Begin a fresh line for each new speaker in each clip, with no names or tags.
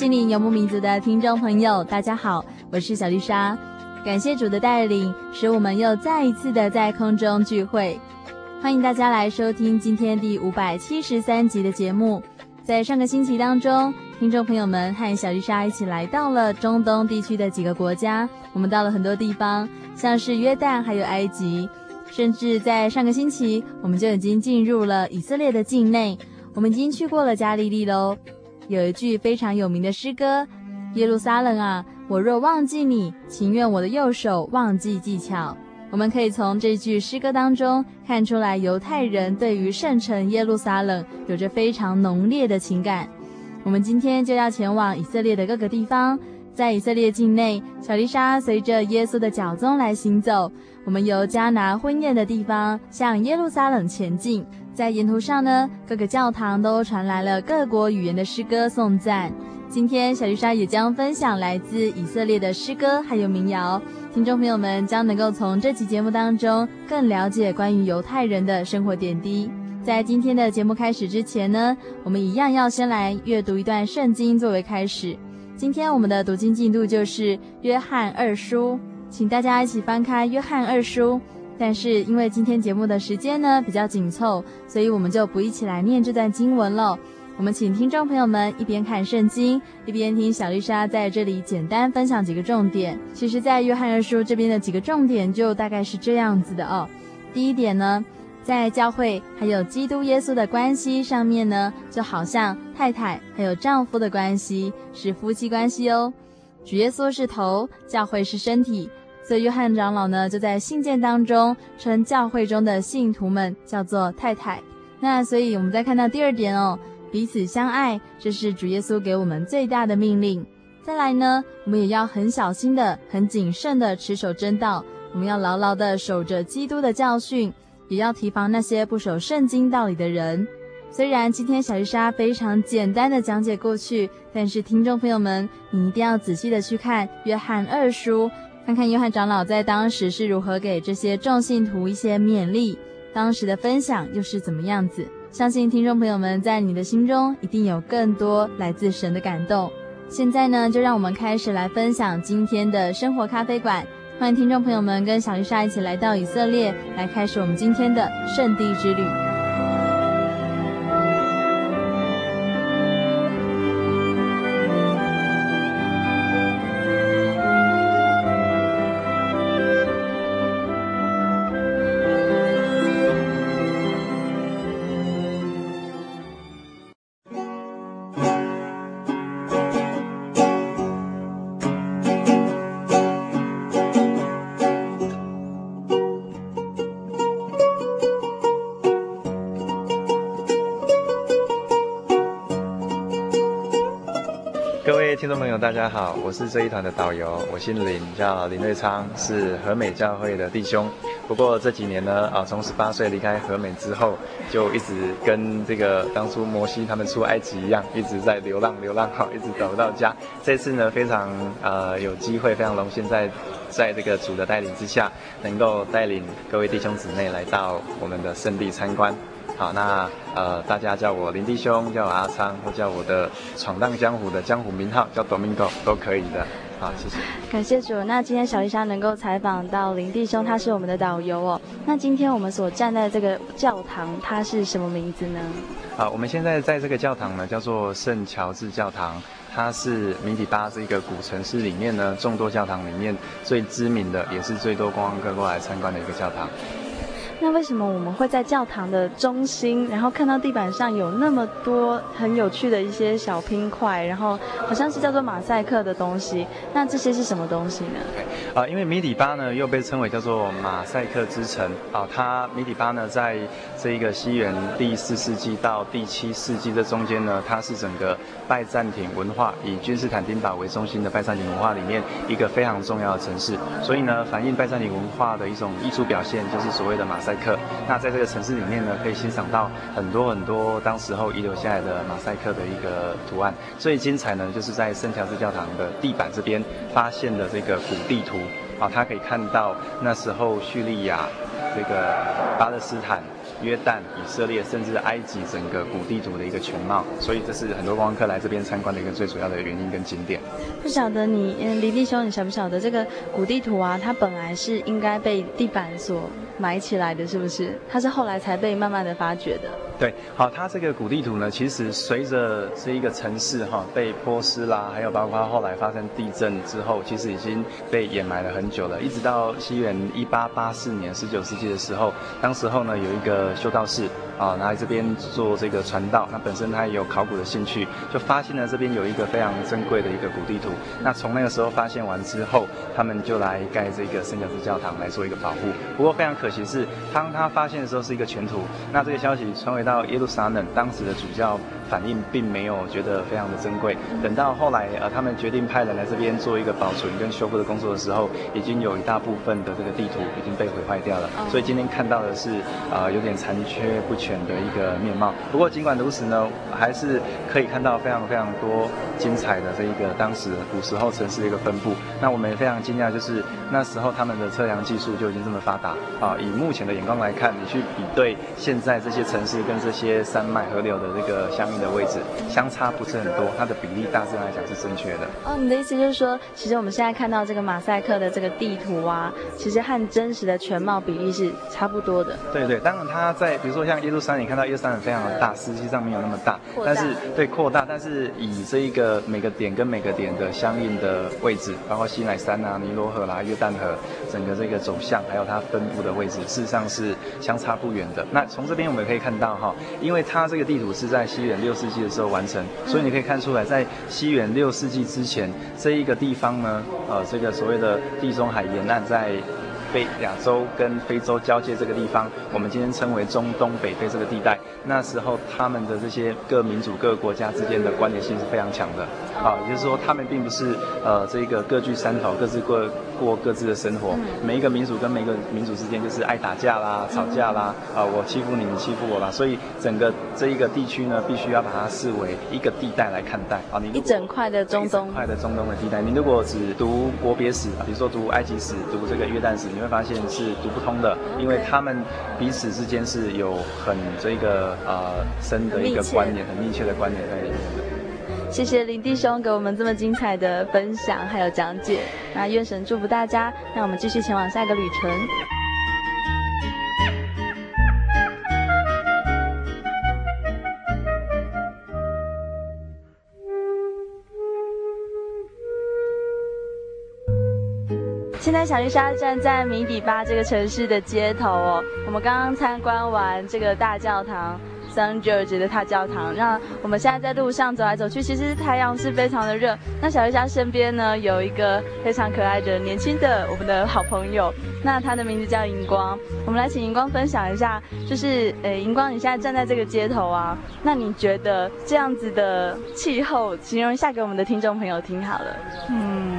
心灵游牧民族的听众朋友，大家好，我是小丽莎。感谢主的带领，使我们又再一次的在空中聚会。欢迎大家来收听今天第五百七十三集的节目。在上个星期当中，听众朋友们和小丽莎一起来到了中东地区的几个国家，我们到了很多地方，像是约旦，还有埃及，甚至在上个星期，我们就已经进入了以色列的境内。我们已经去过了加利利喽。有一句非常有名的诗歌：“耶路撒冷啊，我若忘记你，情愿我的右手忘记技巧。”我们可以从这句诗歌当中看出来，犹太人对于圣城耶路撒冷有着非常浓烈的情感。我们今天就要前往以色列的各个地方，在以色列境内，小丽莎随着耶稣的脚踪来行走。我们由迦拿婚宴的地方向耶路撒冷前进。在沿途上呢，各个教堂都传来了各国语言的诗歌颂赞。今天小丽莎也将分享来自以色列的诗歌还有民谣，听众朋友们将能够从这期节目当中更了解关于犹太人的生活点滴。在今天的节目开始之前呢，我们一样要先来阅读一段圣经作为开始。今天我们的读经进度就是约翰二书，请大家一起翻开约翰二书。但是因为今天节目的时间呢比较紧凑，所以我们就不一起来念这段经文了。我们请听众朋友们一边看圣经，一边听小丽莎在这里简单分享几个重点。其实，在约翰二书这边的几个重点就大概是这样子的哦。第一点呢，在教会还有基督耶稣的关系上面呢，就好像太太还有丈夫的关系是夫妻关系哦。主耶稣是头，教会是身体。所以约翰长老呢，就在信件当中称教会中的信徒们叫做太太。那所以我们再看到第二点哦，彼此相爱，这是主耶稣给我们最大的命令。再来呢，我们也要很小心的、很谨慎的持守真道，我们要牢牢的守着基督的教训，也要提防那些不守圣经道理的人。虽然今天小丽莎非常简单的讲解过去，但是听众朋友们，你一定要仔细的去看约翰二书。看看约翰长老在当时是如何给这些众信徒一些勉励，当时的分享又是怎么样子？相信听众朋友们在你的心中一定有更多来自神的感动。现在呢，就让我们开始来分享今天的生活咖啡馆。欢迎听众朋友们跟小丽莎一起来到以色列，来开始我们今天的圣地之旅。
大家好，我是这一团的导游，我姓林，叫林瑞昌，是和美教会的弟兄。不过这几年呢，啊，从十八岁离开和美之后，就一直跟这个当初摩西他们出埃及一样，一直在流浪，流浪，好，一直找不到家。这次呢，非常呃有机会，非常荣幸在在这个主的带领之下，能够带领各位弟兄姊妹来到我们的圣地参观。好，那呃，大家叫我林弟兄，叫我阿昌，或叫我的闯荡江湖的江湖名号叫 Domingo 都可以的。好，谢谢。
感谢主。那今天小丽莎能够采访到林弟兄，他是我们的导游哦。那今天我们所站在这个教堂，它是什么名字呢？
好，我们现在在这个教堂呢，叫做圣乔治教堂，它是米底巴这个古城市里面呢众多教堂里面最知名的，也是最多观光客过来参观的一个教堂。
那为什么我们会在教堂的中心，然后看到地板上有那么多很有趣的一些小拼块，然后好像是叫做马赛克的东西？那这些是什么东西呢？
啊，因为米底巴呢又被称为叫做马赛克之城啊，它米底巴呢在这一个西元第四世纪到第七世纪这中间呢，它是整个拜占庭文化以君士坦丁堡为中心的拜占庭文化里面一个非常重要的城市，所以呢，反映拜占庭文化的一种艺术表现就是所谓的马赛。赛克，那在这个城市里面呢，可以欣赏到很多很多当时候遗留下来的马赛克的一个图案。最精彩呢，就是在圣乔治教堂的地板这边发现的这个古地图啊，它可以看到那时候叙利亚、这个巴勒斯坦。约旦、以色列，甚至埃及整个古地图的一个全貌，所以这是很多观光客来这边参观的一个最主要的原因跟景点。
不晓得你，嗯，林弟兄，你晓不晓得这个古地图啊？它本来是应该被地板所埋起来的，是不是？它是后来才被慢慢的发掘的。
对，好，它这个古地图呢，其实随着这一个城市哈被泼湿啦，还有包括后来发生地震之后，其实已经被掩埋了很久了，一直到西元一八八四年，十九世纪的时候，当时候呢有一个修道士。啊，来这边做这个传道，那本身他也有考古的兴趣，就发现了这边有一个非常珍贵的一个古地图。那从那个时候发现完之后，他们就来盖这个圣乔治教堂来做一个保护。不过非常可惜是，当他发现的时候是一个全图，那这个消息传回到耶路撒冷，当时的主教反应并没有觉得非常的珍贵。等到后来呃，他们决定派人来这边做一个保存跟修复的工作的时候，已经有一大部分的这个地图已经被毁坏掉了。所以今天看到的是啊、呃，有点残缺不全。的一个面貌。不过尽管如此呢，还是可以看到非常非常多精彩的这一个当时古时候城市的一个分布。那我们也非常惊讶，就是那时候他们的测量技术就已经这么发达啊！以目前的眼光来看，你去比对现在这些城市跟这些山脉河流的这个相应的位置，相差不是很多，它的比例大致来讲是正确的。
哦，你的意思就是说，其实我们现在看到这个马赛克的这个地图啊，其实和真实的全貌比例是差不多的。
对对，当然它在比如说像耶路撒冷，你看到耶路撒冷非常的大，实际上没有那么大，但是对扩大，但是以这一个每个点跟每个点的相应的位置，包括西乃山啊、尼罗河啦、约旦河，整个这个走向，还有它分布的位置，事实上是相差不远的。那从这边我们可以看到哈，因为它这个地图是在西元六世纪的时候完成，所以你可以看出来，在西元六世纪之前，这一个地方呢，呃，这个所谓的地中海沿岸在。非亚洲跟非洲交界这个地方，我们今天称为中东北非这个地带。那时候他们的这些各民族各国家之间的关联性是非常强的，啊，也就是说他们并不是呃这个各据山头，各自过过各自的生活。每一个民族跟每一个民族之间就是爱打架啦、吵架啦，啊，我欺负你，你欺负我啦。所以整个这一个地区呢，必须要把它视为一个地带来看待啊。你
一整块的中东，
一块的中东的地带。你如果只读国别史，比如说读埃及史、读这个约旦史。你会发现是读不通的，因为他们彼此之间是有很这个呃深的一个关联，很密切的关联在里面的。
谢谢林弟兄给我们这么精彩的分享还有讲解，那愿神祝福大家，那我们继续前往下一个旅程。现在小丽莎站在米底巴这个城市的街头哦，我们刚刚参观完这个大教堂，
San George 的大教堂。那我们现在在路上走来走去，其实太阳是非常的热。那小丽莎身边呢，有一个非常可爱的年轻的我们的好朋友，那他的名字叫荧光。我们来请荧光分享一下，就是呃，荧光你现在站在这个街头啊，那你觉得这样子的气候，形容一下给我们的听众朋友听好了。
嗯。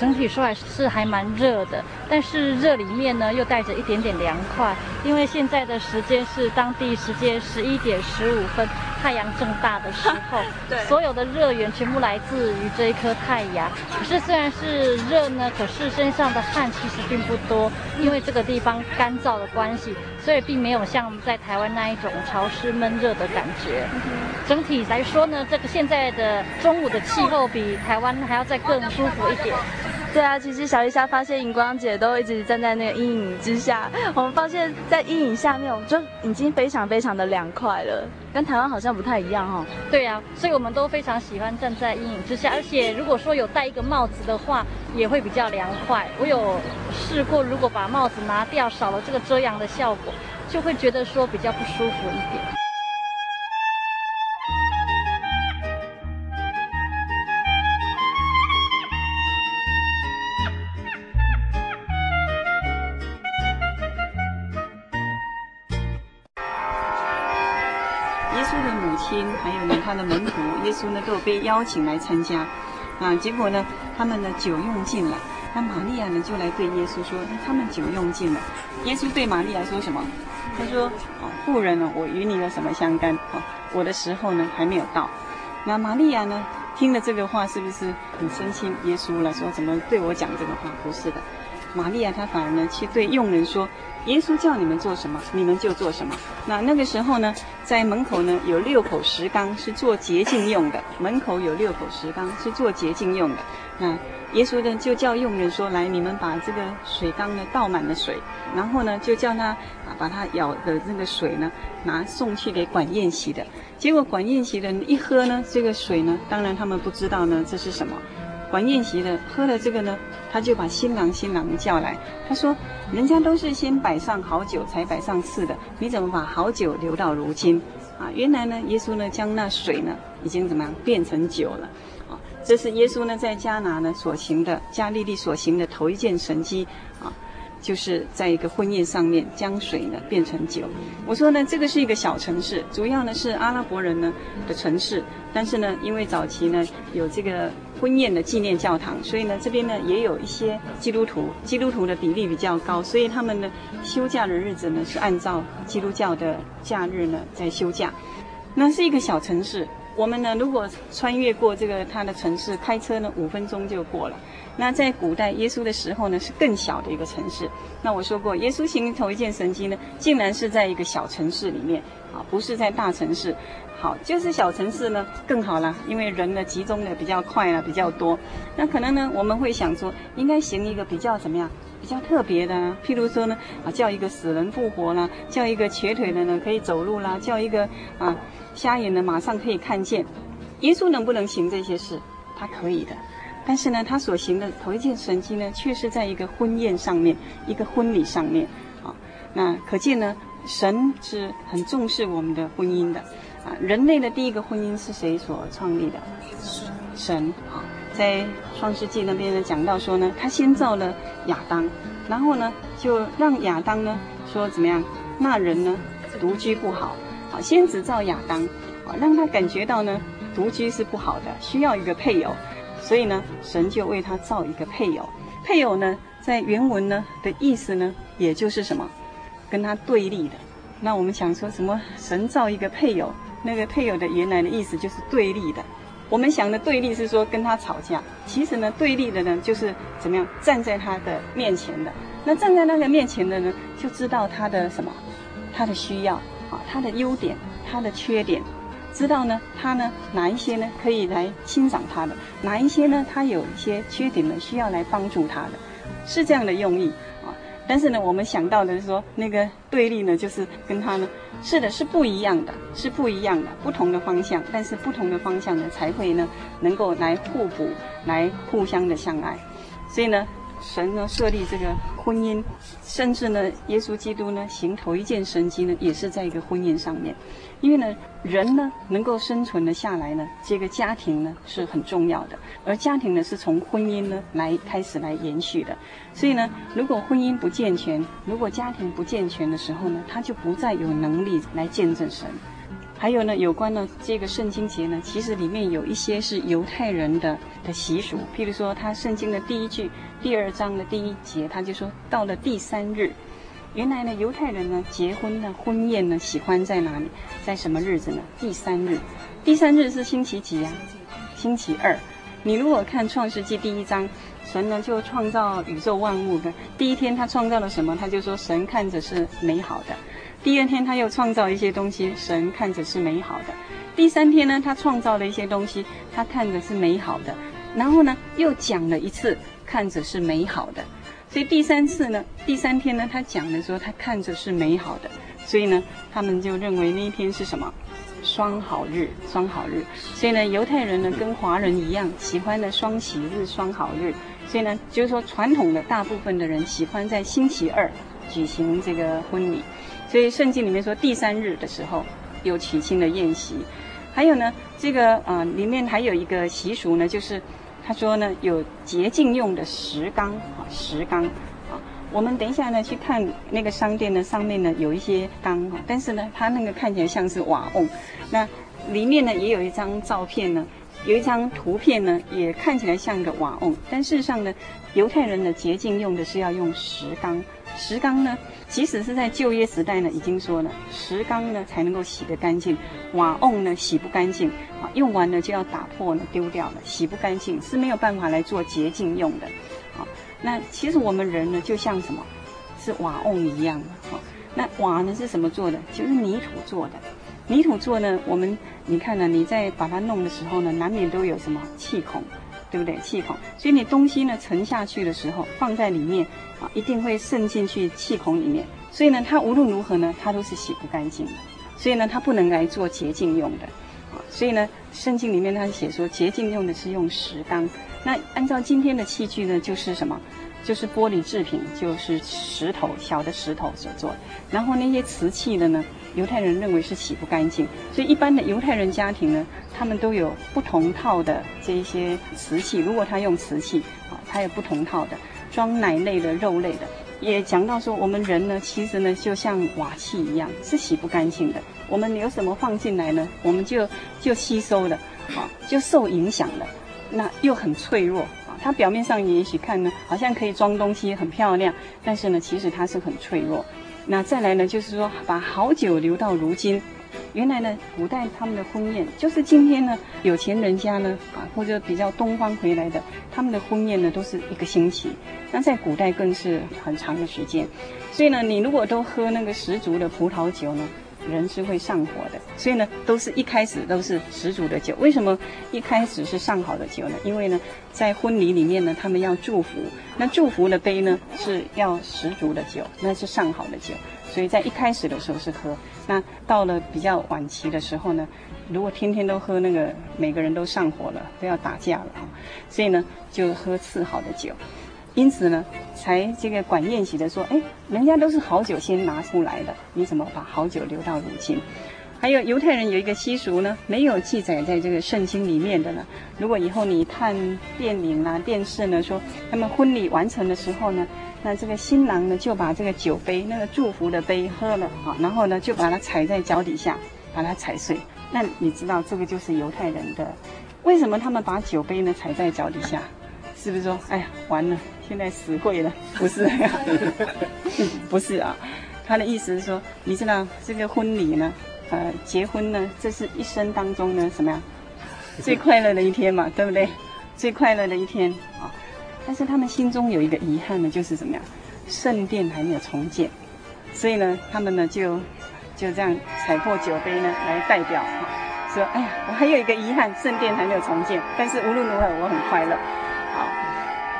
整体说来是还蛮热的，但是热里面呢又带着一点点凉快，因为现在的时间是当地时间十一点十五分，太阳正大的时候，对，所有的热源全部来自于这一颗太阳。可是虽然是热呢，可是身上的汗其实并不多，因为这个地方干燥的关系，所以并没有像在台湾那一种潮湿闷热的感觉。整体来说呢，这个现在的中午的气候比台湾还要再更舒服一点。
对啊，其实小丽莎发现荧光姐都一直站在那个阴影之下，我们发现，在阴影下面，我们就已经非常非常的凉快了，跟台湾好像不太一样哈、哦。
对啊，所以我们都非常喜欢站在阴影之下，而且如果说有戴一个帽子的话，也会比较凉快。我有试过，如果把帽子拿掉，少了这个遮阳的效果，就会觉得说比较不舒服一点。
耶稣的母亲还有呢，他的门徒耶稣呢都被邀请来参加，啊，结果呢，他们呢酒用尽了，那玛利亚呢就来对耶稣说，他们酒用尽了。耶稣对玛利亚说什么？他说，哦，妇人呢，我与你有什么相干？哦，我的时候呢还没有到。那玛利亚呢听了这个话，是不是很生气？耶稣了说，怎么对我讲这个话？不是的，玛利亚她反而呢去对佣人说。耶稣叫你们做什么，你们就做什么。那那个时候呢，在门口呢有六口石缸是做洁净用的，门口有六口石缸是做洁净用的。那耶稣呢就叫佣人说：“来，你们把这个水缸呢倒满了水，然后呢就叫他啊把他舀的那个水呢拿送去给管宴席的。结果管宴席的人一喝呢这个水呢，当然他们不知道呢这是什么。”管宴席的喝了这个呢，他就把新郎新郎叫来。他说：“人家都是先摆上好酒才摆上次的，你怎么把好酒留到如今？”啊，原来呢，耶稣呢将那水呢已经怎么样变成酒了？啊，这是耶稣呢在迦拿呢所行的加利利所行的头一件神迹啊。就是在一个婚宴上面将水呢变成酒。我说呢，这个是一个小城市，主要呢是阿拉伯人呢的城市。但是呢，因为早期呢有这个婚宴的纪念教堂，所以呢这边呢也有一些基督徒，基督徒的比例比较高，所以他们呢休假的日子呢是按照基督教的假日呢在休假。那是一个小城市，我们呢如果穿越过这个它的城市，开车呢五分钟就过了。那在古代耶稣的时候呢，是更小的一个城市。那我说过，耶稣行头一件神迹呢，竟然是在一个小城市里面，啊，不是在大城市。好，就是小城市呢更好了，因为人呢集中的比较快啊，比较多。那可能呢，我们会想说，应该行一个比较怎么样，比较特别的，譬如说呢，啊，叫一个死人复活啦，叫一个瘸腿的呢可以走路啦，叫一个啊瞎眼的马上可以看见。耶稣能不能行这些事？他可以的。但是呢，他所行的头一件神迹呢，却是在一个婚宴上面，一个婚礼上面，啊，那可见呢，神是很重视我们的婚姻的，啊，人类的第一个婚姻是谁所创立的？神啊，在创世纪那边呢讲到说呢，他先造了亚当，然后呢就让亚当呢说怎么样，那人呢独居不好，啊，先只造亚当，啊，让他感觉到呢独居是不好的，需要一个配偶。所以呢，神就为他造一个配偶。配偶呢，在原文呢的意思呢，也就是什么，跟他对立的。那我们想说什么？神造一个配偶，那个配偶的原来的意思就是对立的。我们想的对立是说跟他吵架，其实呢，对立的呢就是怎么样站在他的面前的。那站在那个面前的呢，就知道他的什么，他的需要啊，他的优点，他的缺点。知道呢，他呢哪一些呢可以来欣赏他的，哪一些呢他有一些缺点呢需要来帮助他的，是这样的用意。但是呢，我们想到的是说那个对立呢，就是跟他呢，是的，是不一样的，是不一样的，不同的方向，但是不同的方向呢才会呢能够来互补，来互相的相爱。所以呢，神呢设立这个婚姻，甚至呢，耶稣基督呢行头一件神迹呢，也是在一个婚姻上面。因为呢，人呢能够生存的下来呢，这个家庭呢是很重要的，而家庭呢是从婚姻呢来开始来延续的。所以呢，如果婚姻不健全，如果家庭不健全的时候呢，他就不再有能力来见证神。还有呢，有关呢这个圣经节呢，其实里面有一些是犹太人的的习俗，譬如说，他圣经的第一句第二章的第一节，他就说到了第三日，原来呢犹太人呢结婚呢婚宴呢喜欢在哪里，在什么日子呢？第三日，第三日是星期几啊？星期二。你如果看创世纪第一章，神呢就创造宇宙万物的第一天，他创造了什么？他就说神看着是美好的。第二天，他又创造一些东西，神看着是美好的。第三天呢，他创造了一些东西，他看着是美好的。然后呢，又讲了一次，看着是美好的。所以第三次呢，第三天呢，他讲的时候，他看着是美好的。所以呢，他们就认为那一天是什么？双好日，双好日。所以呢，犹太人呢跟华人一样，喜欢的双喜日、双好日。所以呢，就是说传统的大部分的人喜欢在星期二举行这个婚礼。所以圣经里面说，第三日的时候有娶亲的宴席，还有呢，这个呃里面还有一个习俗呢，就是他说呢有洁净用的石缸啊，石缸啊。我们等一下呢去看那个商店呢，上面呢有一些缸啊，但是呢它那个看起来像是瓦瓮，那里面呢也有一张照片呢，有一张图片呢也看起来像一个瓦瓮，但事实上呢，犹太人的洁净用的是要用石缸，石缸呢。即使是在旧约时代呢，已经说了石缸呢才能够洗得干净，瓦瓮呢洗不干净啊，用完了就要打破呢丢掉了，洗不干净是没有办法来做洁净用的，啊，那其实我们人呢就像什么，是瓦瓮一样的，啊，那瓦呢是什么做的？就是泥土做的，泥土做呢，我们你看呢，你在把它弄的时候呢，难免都有什么气孔。对不对？气孔，所以你东西呢沉下去的时候，放在里面啊，一定会渗进去气孔里面。所以呢，它无论如何呢，它都是洗不干净的。所以呢，它不能来做洁净用的啊。所以呢，圣经里面它写说，洁净用的是用石缸。那按照今天的器具呢，就是什么？就是玻璃制品，就是石头，小的石头所做。然后那些瓷器的呢，犹太人认为是洗不干净，所以一般的犹太人家庭呢，他们都有不同套的这一些瓷器。如果他用瓷器，啊，他有不同套的，装奶类的、肉类的。也讲到说，我们人呢，其实呢，就像瓦器一样，是洗不干净的。我们有什么放进来呢，我们就就吸收了，啊，就受影响了，那又很脆弱。啊它表面上也许看呢，好像可以装东西，很漂亮，但是呢，其实它是很脆弱。那再来呢，就是说把好酒留到如今。原来呢，古代他们的婚宴，就是今天呢，有钱人家呢，啊，或者比较东方回来的，他们的婚宴呢，都是一个星期。那在古代更是很长的时间。所以呢，你如果都喝那个十足的葡萄酒呢，人是会上火的，所以呢，都是一开始都是十足的酒。为什么一开始是上好的酒呢？因为呢，在婚礼里面呢，他们要祝福，那祝福的杯呢是要十足的酒，那是上好的酒。所以在一开始的时候是喝，那到了比较晚期的时候呢，如果天天都喝那个，每个人都上火了，都要打架了啊，所以呢，就喝次好的酒。因此呢，才这个管宴席的说，哎，人家都是好酒先拿出来的，你怎么把好酒留到如今？还有犹太人有一个习俗呢，没有记载在这个圣经里面的呢。如果以后你看电影啊、电视呢，说他们婚礼完成的时候呢，那这个新郎呢就把这个酒杯、那个祝福的杯喝了啊，然后呢就把它踩在脚底下，把它踩碎。那你知道这个就是犹太人的，为什么他们把酒杯呢踩在脚底下？是不是说，哎呀，完了？现在死会了，不是，不是啊，他的意思是说，你知道这个婚礼呢，呃，结婚呢，这是一生当中呢，什么呀，最快乐的一天嘛，对不对？最快乐的一天啊，但是他们心中有一个遗憾呢，就是怎么样，圣殿还没有重建，所以呢，他们呢就就这样踩破酒杯呢，来代表，说，哎呀，我还有一个遗憾，圣殿还没有重建，但是无论如何，我很快乐。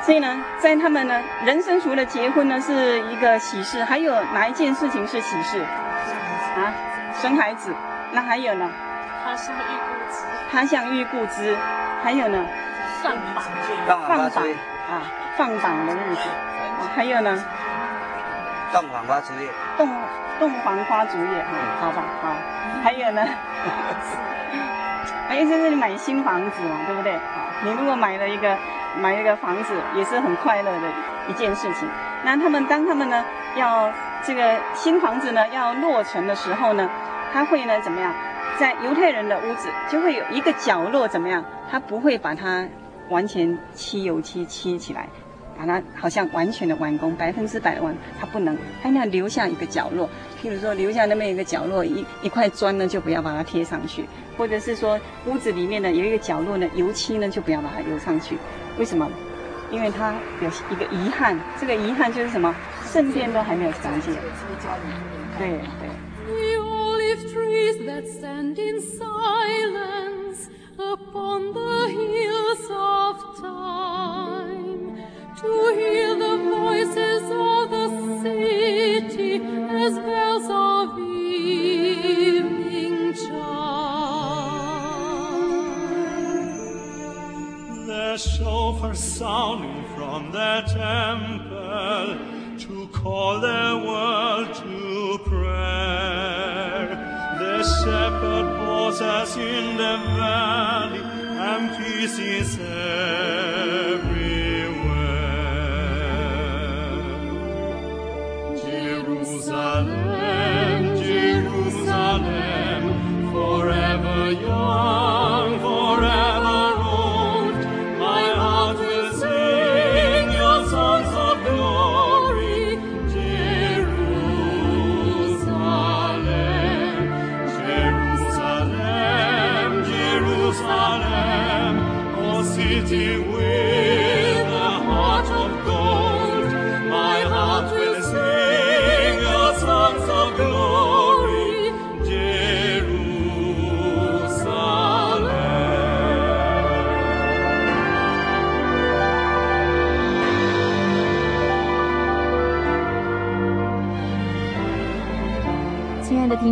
所以呢，在他们呢，人生除了结婚呢是一个喜事，还有哪一件事情是喜事？啊，生孩子。那还有呢？
他像遇故知。
他像遇故知。还有呢？
放榜。
放榜啊，放榜的日子。还有呢？
洞房花烛夜。
洞洞房花烛夜，好吧，好。还有呢？还有就是你买新房子嘛，对不对？你如果买了一个买一个房子，也是很快乐的一件事情。那他们当他们呢要这个新房子呢要落成的时候呢，他会呢怎么样？在犹太人的屋子就会有一个角落怎么样？他不会把它完全漆油漆漆起来，把它好像完全的完工，百分之百的完，他不能，他要留下一个角落。譬如说留下那么一个角落，一一块砖呢就不要把它贴上去，或者是说屋子里面呢有一个角落呢油漆呢就不要把它油上去。为什么？因为他有一个遗憾，这个遗憾就是什么？圣殿都还没有重建。对对。
the shofar
sounding from the temple to call the world to prayer. The shepherd pauses in the valley and peace is there.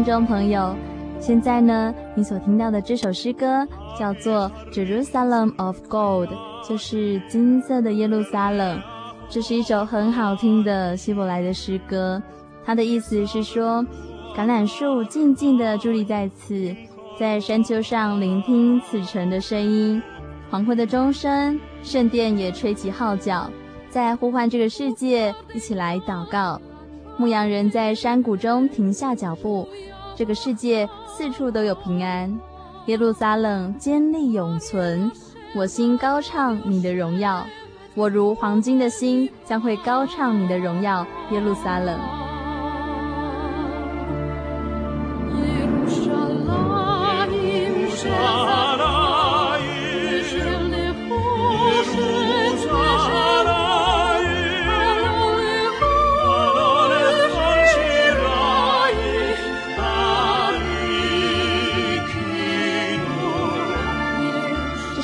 众朋友，现在呢，你所听到的这首诗歌叫做《Jerusalem of Gold》，就是金色的耶路撒冷。这是一首很好听的希伯来的诗歌，它的意思是说，橄榄树静静地伫立在此，在山丘上聆听此城的声音。黄昏的钟声，圣殿也吹起号角，在呼唤这个世界一起来祷告。牧羊人在山谷中停下脚步，这个世界四处都有平安，耶路撒冷坚立永存。我心高唱你的荣耀，我如黄金的心将会高唱你的荣耀，耶路撒冷。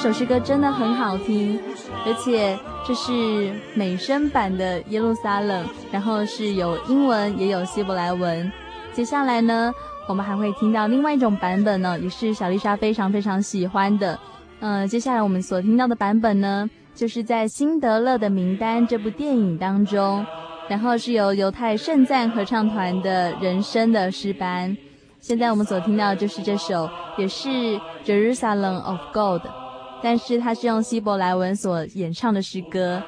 首诗歌真的很好听，而且这是美声版的耶路撒冷，然后是有英文也有希伯来文。接下来呢，我们还会听到另外一种版本呢，也是小丽莎非常非常喜欢的。嗯、接下来我们所听到的版本呢，就是在《辛德勒的名单》这部电影当中，然后是由犹太圣赞合唱团的人声的诗班。现在我们所听到的就是这首，也是《Jerusalem of Gold》。但是它是用希伯来文所演唱的诗歌，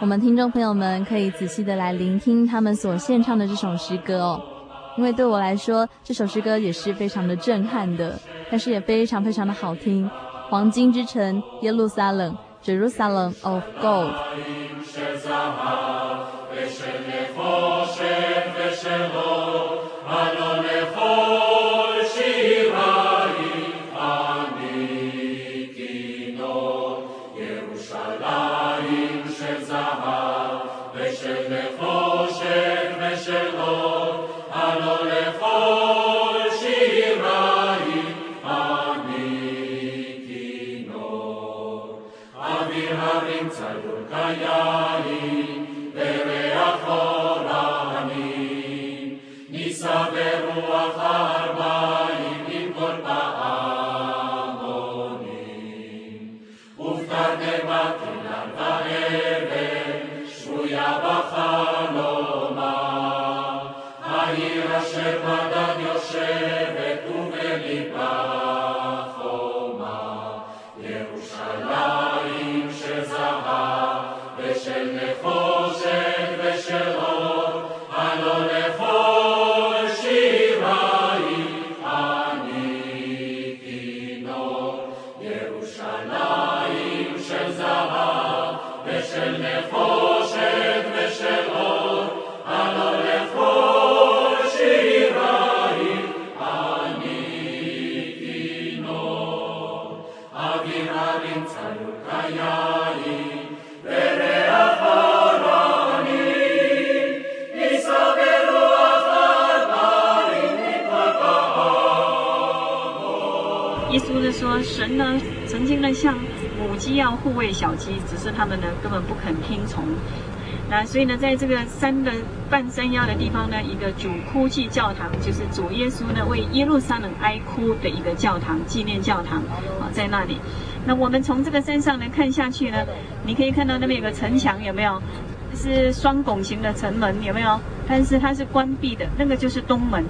我们听众朋友们可以仔细的来聆听他们所献唱的这首诗歌哦，因为对我来说，这首诗歌也是非常的震撼的，但是也非常非常的好听。黄金之城耶路撒冷，Jerusalem of Gold。
鸡要护卫小鸡，只是他们呢根本不肯听从。那所以呢，在这个山的半山腰的地方呢，一个主哭泣教堂，就是主耶稣呢为耶路撒冷哀哭的一个教堂，纪念教堂啊，在那里。那我们从这个山上呢看下去呢，你可以看到那边有个城墙，有没有？是双拱形的城门，有没有？但是它是关闭的，那个就是东门。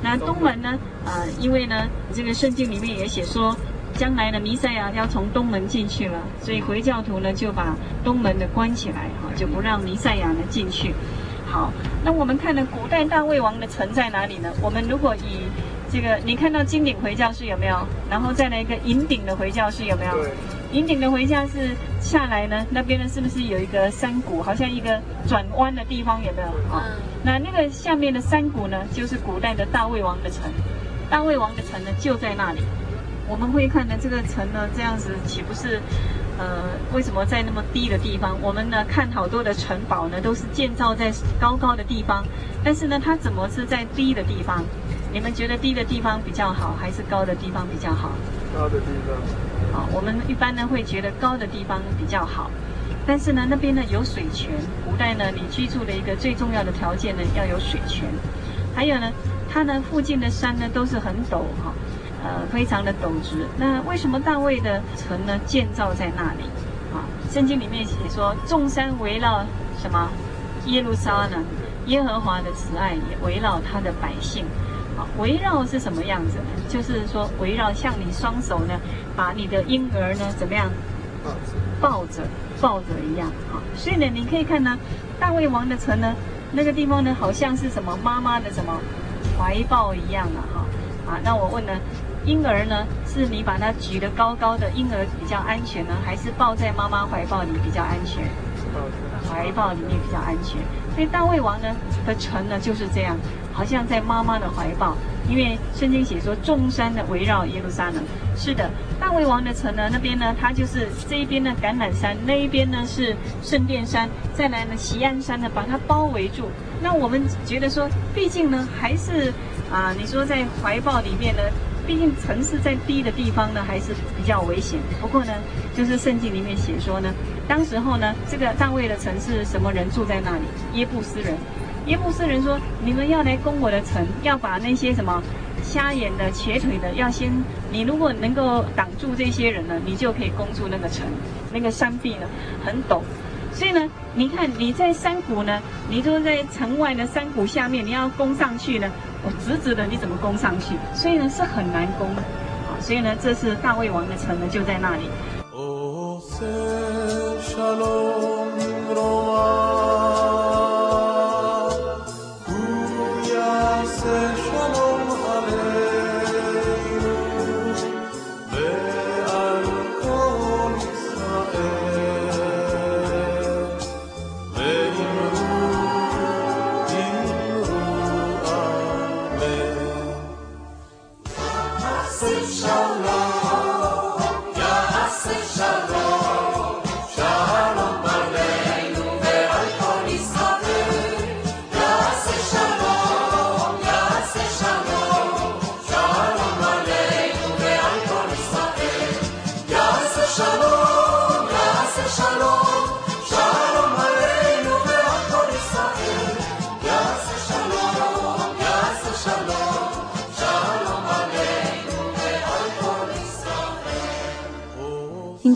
那东门呢？啊、呃，因为呢，这个圣经里面也写说，将来的弥赛亚要从东门进去了，所以回教徒呢就把东门的关起来，哈，就不让弥赛亚呢进去。好，那我们看呢，古代大卫王的城在哪里呢？我们如果以这个，你看到金顶回教室有没有？然后再来一个银顶的回教室有没有？对。银顶的回教室下来呢，那边呢是不是有一个山谷，好像一个转弯的地方有没有？啊、嗯。那那个下面的山谷呢，就是古代的大卫王的城。大卫王的城呢就在那里。我们会看呢，这个城呢这样子，岂不是？呃，为什么在那么低的地方？我们呢看好多的城堡呢，都是建造在高高的地方，但是呢，它怎么是在低的地方？你们觉得低的地方比较好，还是高的地方比较好？
高的地方。
好，我们一般呢会觉得高的地方比较好，但是呢那边呢有水泉。古代呢你居住的一个最重要的条件呢要有水泉，还有呢它呢附近的山呢都是很陡哈。呃，非常的陡直。那为什么大卫的城呢建造在那里？啊，圣经里面写说，众山围绕什么？耶路撒冷，耶和华的慈爱也围绕他的百姓。啊，围绕是什么样子呢？就是说围绕像你双手呢，把你的婴儿呢怎么样？抱着抱着一样。啊，所以呢，你可以看呢，大卫王的城呢，那个地方呢，好像是什么妈妈的什么怀抱一样的哈。啊，那我问呢？婴儿呢，是你把它举得高高的，婴儿比较安全呢，还是抱在妈妈怀抱里比较安全？怀抱里面比较安全。所以大卫王呢的城呢就是这样，好像在妈妈的怀抱。因为圣经写说，众山的围绕耶路撒冷。是的，大卫王的城呢，那边呢，它就是这一边呢橄榄山，那一边呢是圣殿山，再来呢锡安山呢把它包围住。那我们觉得说，毕竟呢还是啊，你说在怀抱里面呢。毕竟城市在低的地方呢，还是比较危险。不过呢，就是圣经里面写说呢，当时候呢，这个大卫的城是什么人住在那里？耶布斯人。耶布斯人说：“你们要来攻我的城，要把那些什么瞎眼的、瘸腿的，要先……你如果能够挡住这些人呢，你就可以攻住那个城。那个山壁呢，很陡。”所以呢，你看你在山谷呢，你都在城外的山谷下面，你要攻上去呢，我直直的，你怎么攻上去？所以呢，是很难攻。啊，所以呢，这是大卫王的城呢，就在那
里。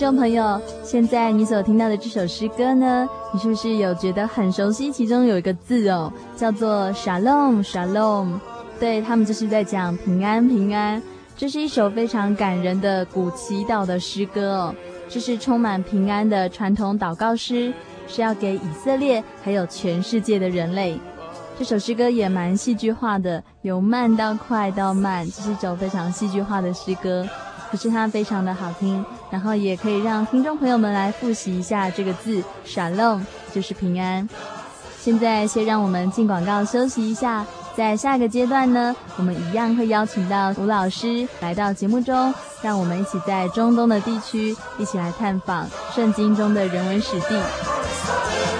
众朋友，现在你所听到的这首诗歌呢，你是不是有觉得很熟悉？其中有一个字哦，叫做 Shalom Shalom，对，他们就是在讲平安平安。这是一首非常感人的古祈祷的诗歌哦，这是充满平安的传统祷告诗，是要给以色列还有全世界的人类。这首诗歌也蛮戏剧化的，由慢到快到慢，这是一首非常戏剧化的诗歌。可是它非常的好听，然后也可以让听众朋友们来复习一下这个字耍弄就是平安。现在先让我们进广告休息一下。在下一个阶段呢，我们一样会邀请到吴老师来到节目中，让我们一起在中东的地区一起来探访圣经中的人文史地。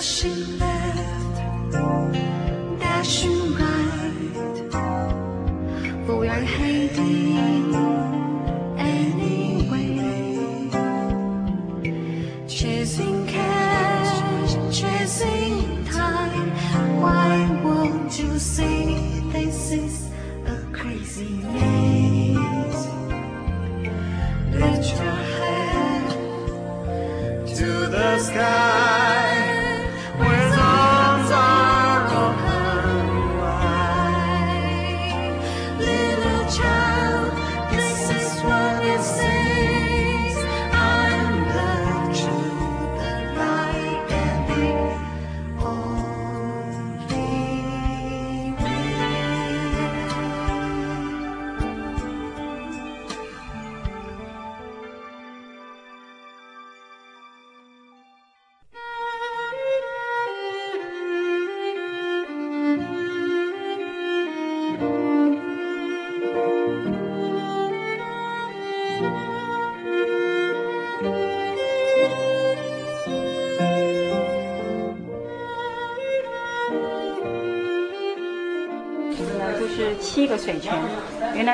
七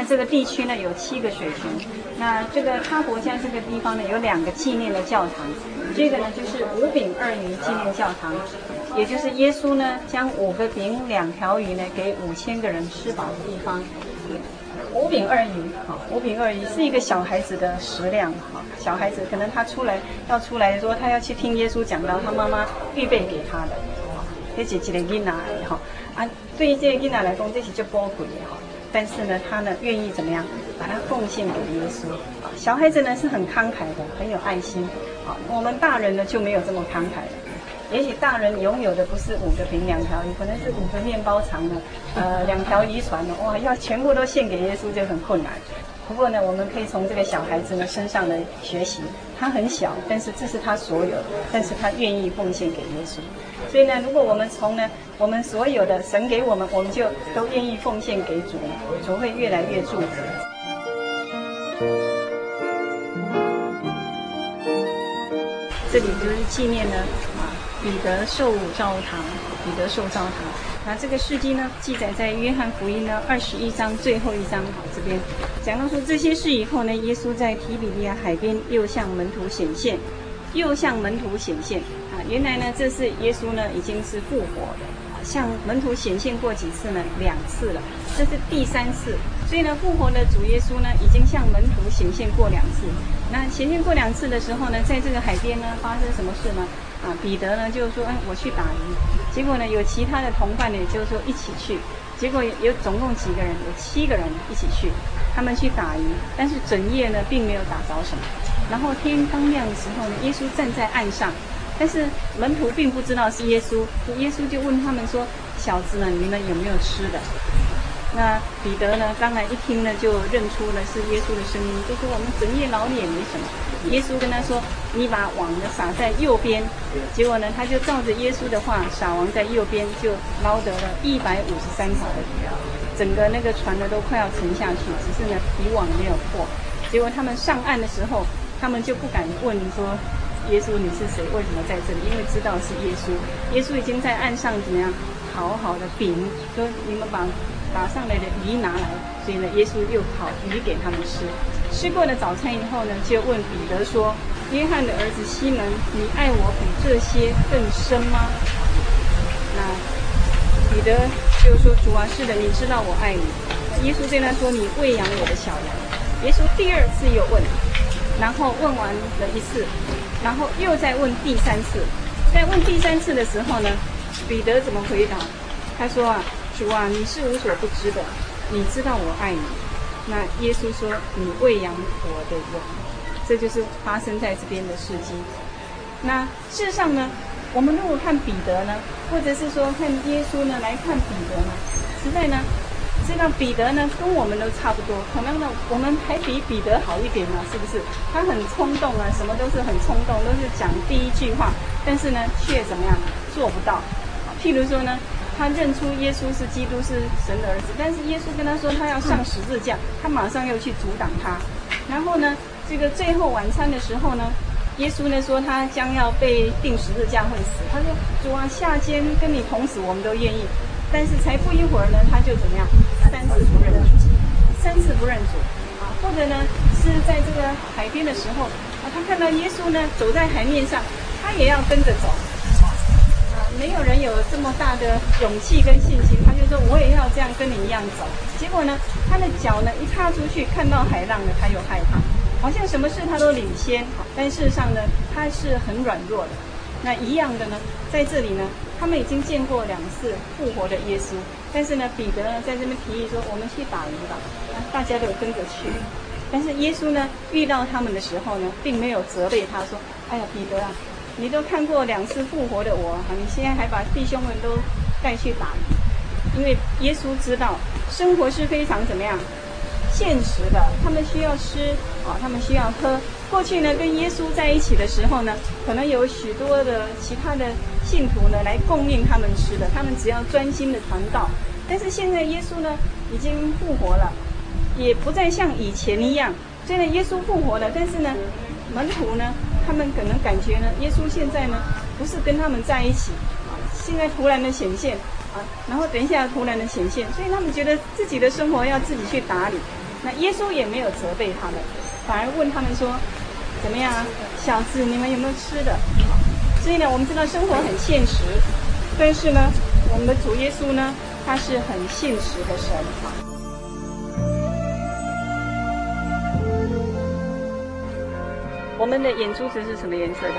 这个地区呢有七个水泉。那这个他国家这个地方呢有两个纪念的教堂，这个呢就是五饼二鱼纪念教堂。
也就是耶稣呢，将五个饼两条鱼呢，给五千个人吃饱的地方。五饼二鱼，哈，五饼二鱼是一个小孩子的食量，哈，小孩子可能他出来要出来说，他要去听耶稣讲到他妈妈预备给他的，哈，这是一个囡仔，哈，啊，对于这个囡仔来讲，这是就宝贵的，哈，但是呢，他呢愿意怎么样，把它奉献给耶稣啊，小孩子呢是很慷慨的，很有爱心，啊，我们大人呢就没有这么慷慨了。也许大人拥有的不是五个饼两条鱼，可能是五个面包肠呢，呃，两条渔船呢，哇，要全部都献给耶稣就很困难。不过呢，我们可以从这个小孩子呢身上呢学习，他很小，但是这是他所有，但是他愿意奉献给耶稣。所以呢，如果我们从呢我们所有的神给我们，我们就都愿意奉献给主，主会越来越祝福。这里就是纪念呢啊。彼得受召堂，彼得受召堂。那这个事迹呢，记载在约翰福音呢二十一章最后一章。好，这边讲到说这些事以后呢，耶稣在提比利亚海边又向门徒显现，又向门徒显现。啊，原来呢，这是耶稣呢已经是复活的，向门徒显现过几次呢？两次了，这是第三次。所以呢，复活的主耶稣呢，已经向门徒显现过两次。那显现过两次的时候呢，在这个海边呢，发生什么事呢？啊，彼得呢，就是说，嗯，我去打鱼。结果呢，有其他的同伴呢，就是说一起去。结果有，总共几个人？有七个人一起去。他们去打鱼，但是整夜呢，并没有打着什么。然后天刚亮的时候呢，耶稣站在岸上，但是门徒并不知道是耶稣。耶稣就问他们说：“小子呢，你们有没有吃的？”那彼得呢，刚才一听呢，就认出了是耶稣的声音，就说：“我们整夜劳力也没什么。”耶稣跟他说：“你把网呢撒在右边。”结果呢，他就照着耶稣的话撒网在右边，就捞得了一百五十三条的鱼。整个那个船呢都快要沉下去，只是呢渔网没有破。结果他们上岸的时候，他们就不敢问说：“耶稣你是谁？为什么在这里？”因为知道是耶稣。耶稣已经在岸上怎么样好好的禀，说你们把打上来的鱼拿来。所以呢，耶稣又烤鱼给他们吃。吃过了早餐以后呢，就问彼得说：“约翰的儿子西门，你爱我比这些更深吗？”那彼得就说：“主啊，是的，你知道我爱你。”耶稣对他说：“你喂养我的小羊。”耶稣第二次又问，然后问完了一次，然后又再问第三次。在问第三次的时候呢，彼得怎么回答？他说：“啊，主啊，你是无所不知的，你知道我爱你。”那耶稣说：“你喂养我的羊。”这就是发生在这边的事迹。那事实上呢，我们如果看彼得呢，或者是说看耶稣呢，来看彼得呢，实在呢，知道彼得呢跟我们都差不多，可能呢我们还比彼得好一点呢，是不是？他很冲动啊，什么都是很冲动，都是讲第一句话，但是呢却怎么样做不到？譬如说呢。他认出耶稣是基督，是神的儿子，但是耶稣跟他说他要上十字架，他马上又去阻挡他。然后呢，这个最后晚餐的时候呢，耶稣呢说他将要被钉十字架会死。他说主啊，下监跟你同死，我们都愿意。但是才不一会儿呢，他就怎么样？三次不认主，三次不认主啊！或者呢，是在这个海边的时候啊，他看到耶稣呢走在海面上，他也要跟着走。没有人有这么大的勇气跟信心，他就说我也要这样跟你一样走。结果呢，他的脚呢一踏出去，看到海浪了，他又害怕，好像什么事他都领先，但事实上呢，他是很软弱的。那一样的呢，在这里呢，他们已经见过两次复活的耶稣，但是呢，彼得呢在这边提议说，我们去打鱼吧，大家都跟着去。但是耶稣呢遇到他们的时候呢，并没有责备他说，哎呀，彼得啊。你都看过两次复活的我，你现在还把弟兄们都带去打，因为耶稣知道生活是非常怎么样现实的，他们需要吃啊，他们需要喝。过去呢，跟耶稣在一起的时候呢，可能有许多的其他的信徒呢来供应他们吃的，他们只要专心的传道。但是现在耶稣呢已经复活了，也不再像以前一样。虽然耶稣复活了，但是呢，门徒呢？他们可能感觉呢，耶稣现在呢不是跟他们在一起啊，现在突然的显现啊，然后等一下突然的显现，所以他们觉得自己的生活要自己去打理。那耶稣也没有责备他们，反而问他们说：“怎么样啊，小子，你们有没有吃的？”所以呢，我们知道生活很现实，但是呢，我们的主耶稣呢，他是很现实的神。我们的眼珠子是什么颜色的？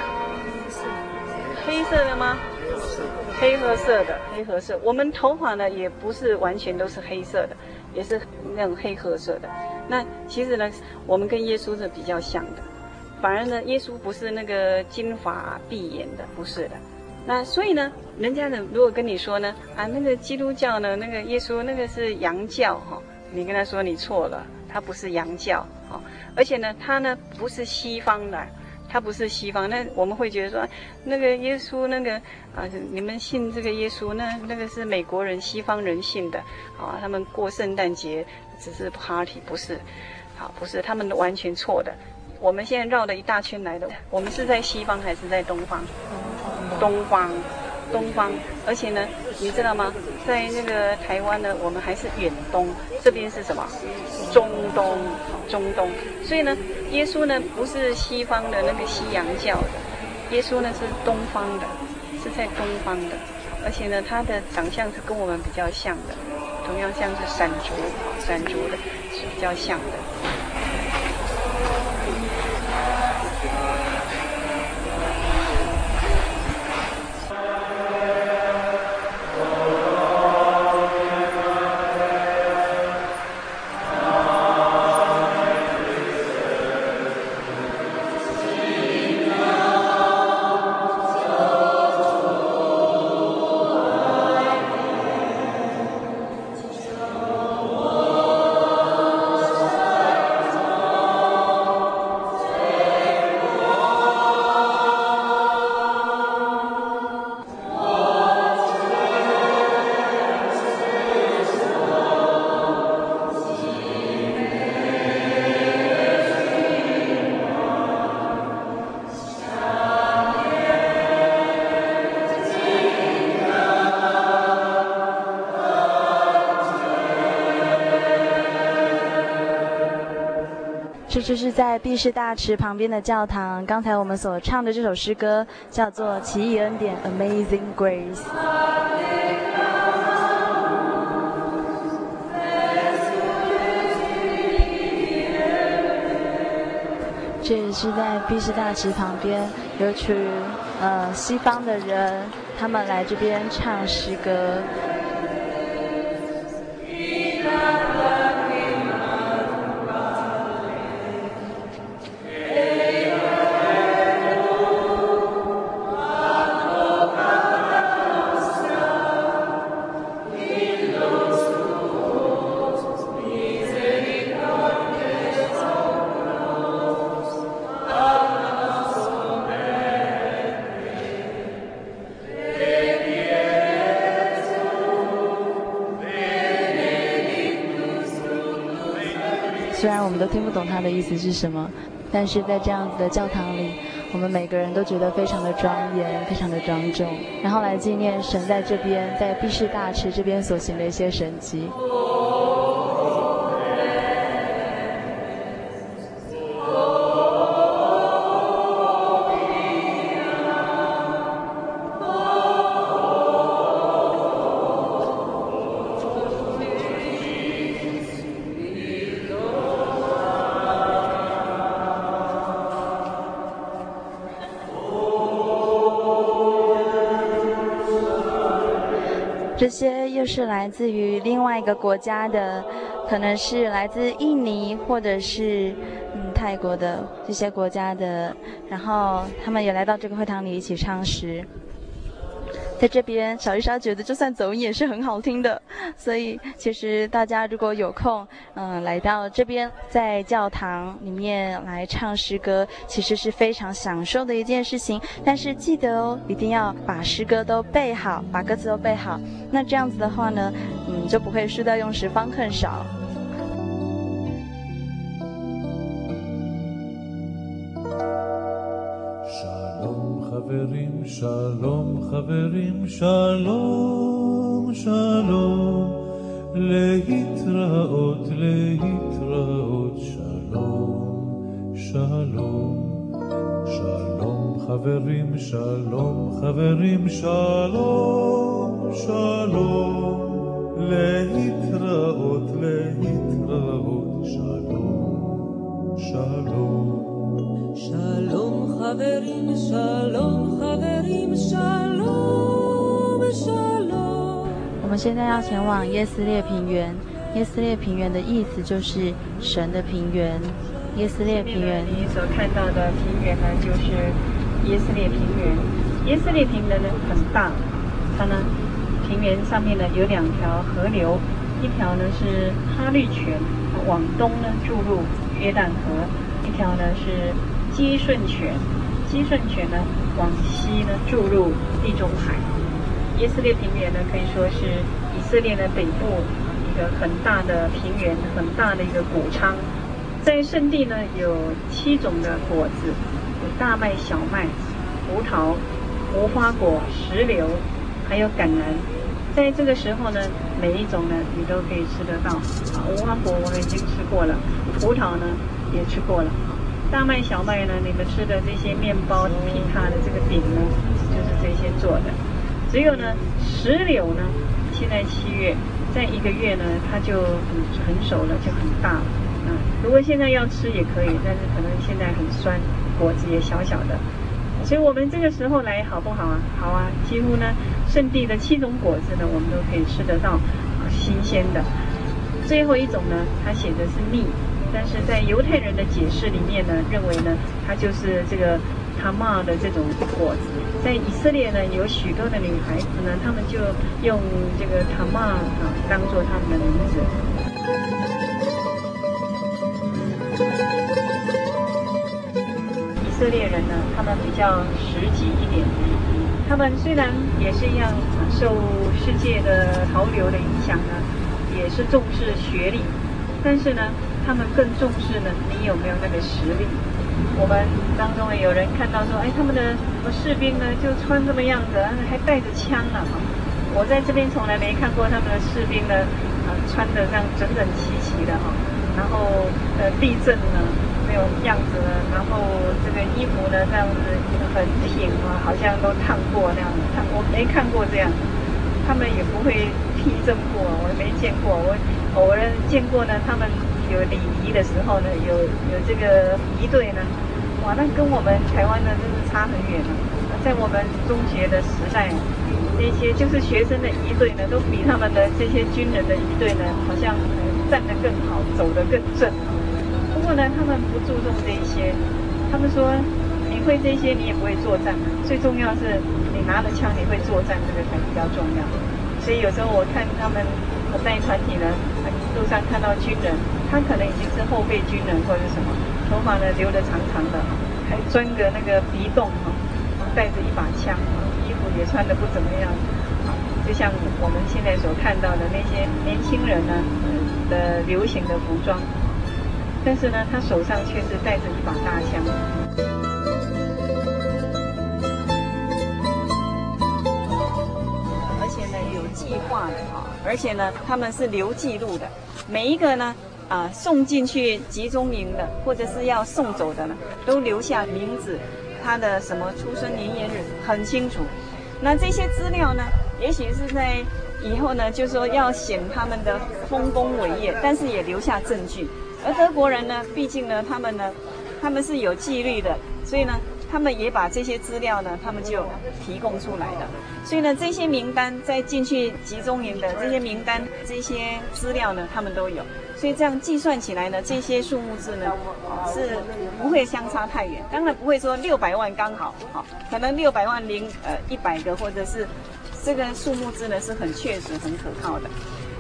黑色的吗？黑褐色的，黑褐色。我们头发呢，也不是完全都是黑色的，也是那种黑褐色的。那其实呢，我们跟耶稣是比较像的。反而呢，耶稣不是那个金发碧眼的，不是的。那所以呢，人家呢，如果跟你说呢，啊，那个基督教呢，那个耶稣那个是洋教哈，你跟他说你错了，他不是洋教哈，而且呢，他呢不是西方的，他不是西方。那我们会觉得说，那个耶稣那个啊，你们信这个耶稣，那那个是美国人、西方人信的啊，他们过圣诞节只是 party，不是，好，不是，他们完全错的。我们现在绕了一大圈来的，我们是在西方还是在东方？东方，东方。而且呢，你知道吗？在那个台湾呢，我们还是远东，这边是什么？中东，中东。所以呢，耶稣呢不是西方的那个西洋教的，耶稣呢是东方的，是在东方的。而且呢，他的长相是跟我们比较像的，同样像是闪族，闪族的是比较像的。
就是在毕士大池旁边的教堂。刚才我们所唱的这首诗歌叫做《奇异恩典》（Amazing Grace）。这也是在毕士大池旁边，有群呃西方的人，他们来这边唱诗歌。的意思是什么，但是在这样子的教堂里，我们每个人都觉得非常的庄严，非常的庄重，然后来纪念神在这边，在毕士大池这边所行的一些神迹。来自于另外一个国家的，可能是来自印尼或者是嗯泰国的这些国家的，然后他们也来到这个会堂里一起唱诗。在这边小丽莎觉得就算走音也是很好听的。所以其实大家如果有空嗯来到这边在教堂里面来唱诗歌其实是非常享受的一件事情但是记得哦一定要把诗歌都背好把歌词都背好那这样子的话呢嗯就不会输到用时方恨少。
嗯沙龙和贝 שלום חברים, שלום, שלום, להתראות, להתראות, שלום, שלום,
שלום חברים, שלום חברים, שלום, שלום, להתראות, להתראות, שלום, שלום.
我们现在要前往耶斯列平原。耶斯列平原的意思就是神的平原。耶斯列平原，
你所看到的平原呢，就是耶斯列平原。耶斯列平原呢很大，它呢平原上面呢有两条河流，一条呢是哈律泉，往东呢注入约旦河；一条呢是基顺泉，基顺泉呢往西呢注入地中海。以色列平原呢可以说是以色列的北部一个很大的平原，很大的一个谷仓。在圣地呢，有七种的果子，有大麦、小麦、葡萄、无花果、石榴，还有橄榄。在这个时候呢，每一种呢，你都可以吃得到。啊，无花果我已经吃过了，葡萄呢也吃过了。大麦、小麦呢，你们吃的这些面包、皮塔的这个饼呢，就是这些做的。只有呢，石榴呢，现在七月，在一个月呢，它就很成熟了，就很大了。嗯，如果现在要吃也可以，但是可能现在很酸，果子也小小的，所以我们这个时候来好不好啊？好啊，几乎呢，圣地的七种果子呢，我们都可以吃得到，新鲜的。最后一种呢，它写的是蜜，但是在犹太人的解释里面呢，认为呢，它就是这个塔玛的这种果子。在以色列呢，有许多的女孩子呢，她们就用这个塔玛啊当做她们的名字。以色列人呢，他们比较实际一点。他们虽然也是一样受世界的潮流的影响呢，也是重视学历，但是呢，他们更重视呢，你有没有那个实力。我们当中也有人看到说，哎，他们的什么士兵呢，就穿这么样子，还带着枪呢。我在这边从来没看过他们的士兵呢，啊，穿的这样整整齐齐的哈。然后呃，立正呢。没有样子呢，然后这个衣服呢，这样子很挺啊，好像都烫过那样子。我没看过这样，他们也不会踢正过，我也没见过。我偶尔见过呢，他们有礼仪的时候呢，有有这个仪队呢，哇，那跟我们台湾呢真是差很远了。在我们中学的时代，那些就是学生的仪队呢，都比他们的这些军人的仪队呢，好像站得更好，走得更正。不过呢，他们不注重这一些。他们说，你会这些，你也不会作战。最重要是你拿着枪，你会作战，这个才比较重要。所以有时候我看他们带团体呢，路上看到军人，他可能已经是后备军人或者什么，头发呢留得长长的，还钻个那个鼻洞哈，带着一把枪，衣服也穿得不怎么样。就像我们现在所看到的那些年轻人呢的流行的服装。但是呢，他手上却是带着一把大枪，而且呢有计划的啊，而且呢他们是留记录的，每一个呢啊送进去集中营的，或者是要送走的呢，都留下名字，他的什么出生年月日很清楚。那这些资料呢，也许是在以后呢，就说要显他们的丰功伟业，但是也留下证据。而德国人呢，毕竟呢，他们呢，他们是有纪律的，所以呢，他们也把这些资料呢，他们就提供出来的。所以呢，这些名单在进去集中营的这些名单、这些资料呢，他们都有。所以这样计算起来呢，这些数目字呢，是不会相差太远。当然不会说六百万刚好，好，可能六百万零呃一百个，或者是这个数目字呢是很确实、很可靠的。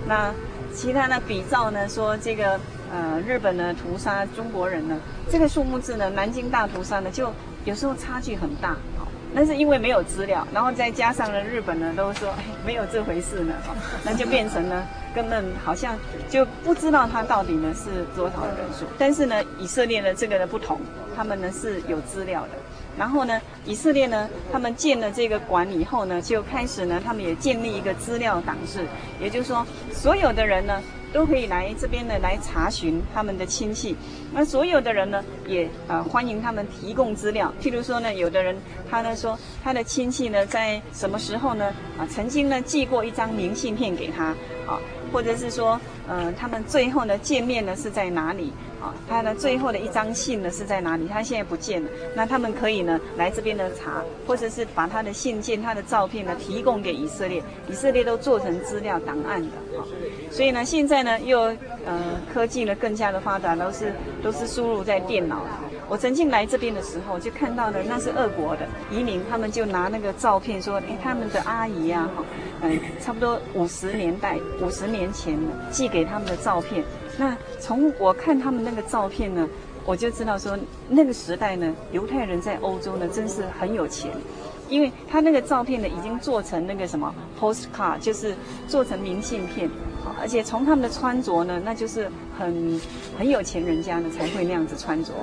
那其他的比照呢，说这个。呃，日本呢屠杀中国人呢，这个数目字呢，南京大屠杀呢，就有时候差距很大，哦，那是因为没有资料，然后再加上呢，日本呢都说，哎，没有这回事呢，哦，那就变成呢，根本好像就不知道它到底呢是多少人数。但是呢，以色列呢这个呢不同，他们呢是有资料的。然后呢，以色列呢，他们建了这个馆以后呢，就开始呢，他们也建立一个资料档室，也就是说，所有的人呢。都可以来这边呢来查询他们的亲戚。那所有的人呢，也呃欢迎他们提供资料。譬如说呢，有的人他呢说他的亲戚呢在什么时候呢啊曾经呢寄过一张明信片给他啊，或者是说呃他们最后呢见面呢是在哪里？他呢，最后的一张信呢是在哪里？他现在不见了。那他们可以呢来这边的查，或者是把他的信件、他的照片呢提供给以色列，以色列都做成资料档案的哈。所以呢，现在呢又呃科技呢更加的发达，都是都是输入在电脑。我曾经来这边的时候，就看到了那是俄国的移民，他们就拿那个照片说，哎，他们的阿姨啊哈，嗯，差不多五十年代、五十年前寄给他们的照片。那从我看他们那个照片呢，我就知道说那个时代呢，犹太人在欧洲呢真是很有钱，因为他那个照片呢已经做成那个什么 postcard，就是做成明信片，而且从他们的穿着呢，那就是很很有钱人家呢才会那样子穿着。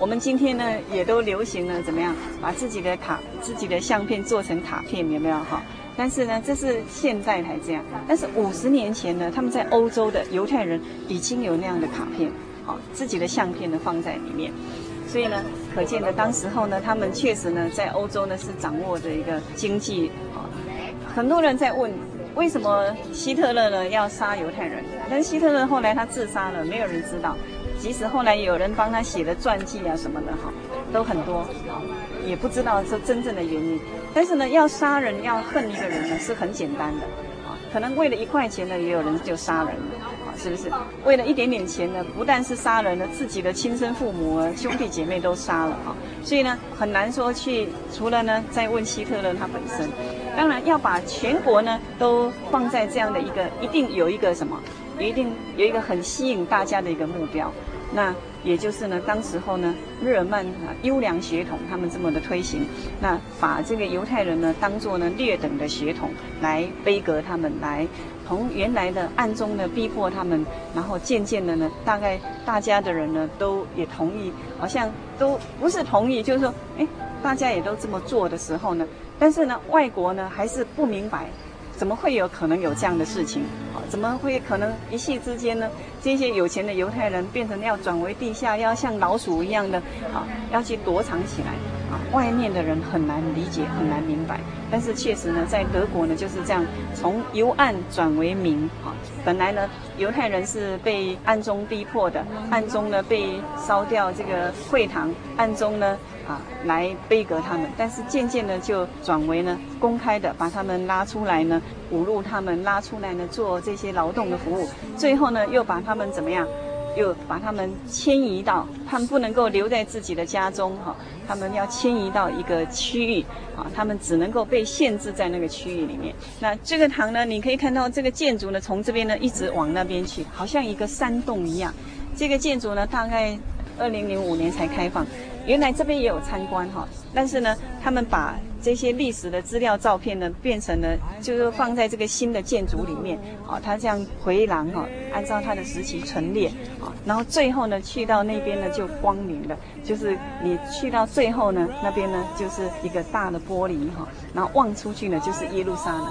我们今天呢也都流行了怎么样，把自己的卡、自己的相片做成卡片，有没有哈？但是呢，这是现在才这样。但是五十年前呢，他们在欧洲的犹太人已经有那样的卡片，好，自己的相片呢放在里面。所以呢，可见的当时候呢，他们确实呢在欧洲呢是掌握着一个经济。啊，很多人在问，为什么希特勒呢要杀犹太人？但是希特勒后来他自杀了，没有人知道。即使后来有人帮他写的传记啊什么的哈，都很多，也不知道说真正的原因。但是呢，要杀人要恨一个人呢是很简单的，啊，可能为了一块钱呢，也有人就杀人了，啊，是不是？为了一点点钱呢，不但是杀人了，自己的亲生父母、兄弟姐妹都杀了啊，所以呢，很难说去除了呢，再问希特勒他本身，当然要把全国呢都放在这样的一个，一定有一个什么，一定有一个很吸引大家的一个目标，那。也就是呢，当时候呢，日耳曼啊优良血统，他们这么的推行，那把这个犹太人呢当做呢劣等的血统来杯葛他们，来从原来的暗中呢逼迫他们，然后渐渐的呢，大概大家的人呢都也同意，好像都不是同意，就是说，哎，大家也都这么做的时候呢，但是呢，外国呢还是不明白。怎么会有可能有这样的事情？啊，怎么会可能一夕之间呢？这些有钱的犹太人变成要转为地下，要像老鼠一样的啊，要去躲藏起来外面的人很难理解，很难明白。但是确实呢，在德国呢就是这样，从由暗转为明啊。本来呢，犹太人是被暗中逼迫的，暗中呢被烧掉这个会堂，暗中呢。啊，来杯葛他们，但是渐渐的就转为呢公开的，把他们拉出来呢，侮辱他们，拉出来呢做这些劳动的服务，最后呢又把他们怎么样？又把他们迁移到，他们不能够留在自己的家中哈，他们要迁移到一个区域啊，他们只能够被限制在那个区域里面。那这个堂呢，你可以看到这个建筑呢，从这边呢一直往那边去，好像一个山洞一样。这个建筑呢，大概二零零五年才开放。原来这边也有参观哈，但是呢，他们把这些历史的资料照片呢，变成了就是放在这个新的建筑里面啊，它这样回廊哈，按照它的时期陈列啊，然后最后呢，去到那边呢就光明了，就是你去到最后呢，那边呢就是一个大的玻璃哈，然后望出去呢就是耶路撒冷，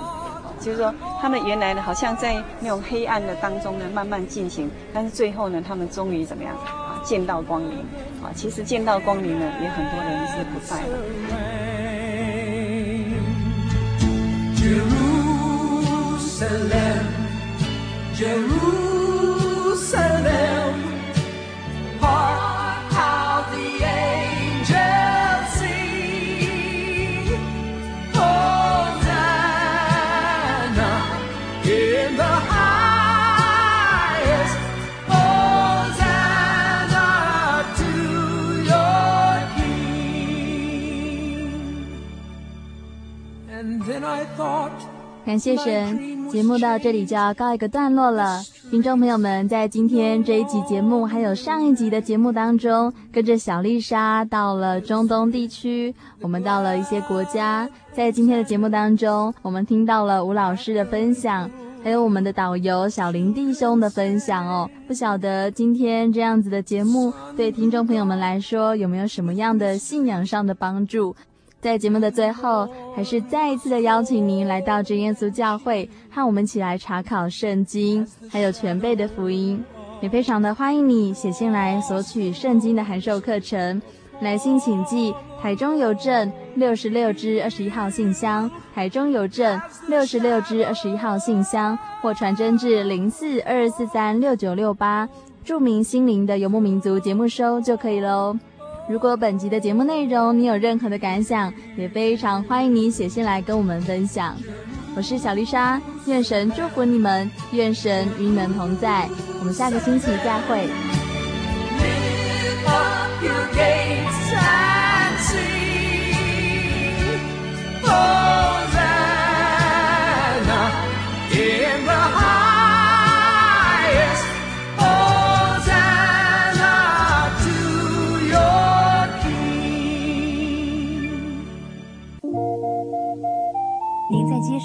就是说他们原来呢好像在那种黑暗的当中呢慢慢进行，但是最后呢他们终于怎么样啊？见到光明，啊，其实见到光明呢，也很多人是不在了 的。
感谢神， 节目到这里就要告一个段落了。听众朋友们，在今天这一集节目，还有上一集的节目当中，跟着小丽莎到了中东地区，我们到了一些国家。在今天的节目当中，我们听到了吴老师的分享，还有我们的导游小林弟兄的分享哦。不晓得今天这样子的节目，对听众朋友们来说，有没有什么样的信仰上的帮助？在节目的最后，还是再一次的邀请您来到真耶稣教会，和我们一起来查考圣经，还有全备的福音。也非常的欢迎你写信来索取圣经的函授课程。来信请寄台中邮政六十六支二十一号信箱，台中邮政六十六支二十一号信箱，或传真至零四二四三六九六八，注明心灵的游牧民族节目收就可以喽。如果本集的节目内容你有任何的感想，也非常欢迎你写信来跟我们分享。我是小丽莎，愿神祝福你们，愿神与你们同在。我们下个星期再
会。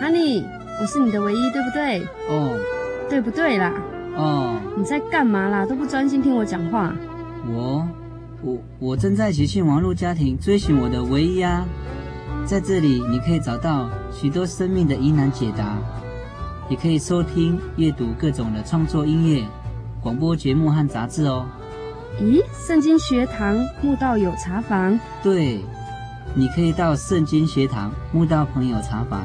哈尼，我是你的唯一，对不对？
哦，
对不对啦？
哦，
你在干嘛啦？都不专心听我讲话。
我，我，我正在喜讯忙碌家庭追寻我的唯一啊！在这里，你可以找到许多生命的疑难解答，也可以收听、阅读各种的创作音乐、广播节目和杂志哦。
咦，圣经学堂慕道友茶房？
对，你可以到圣经学堂慕道朋友茶房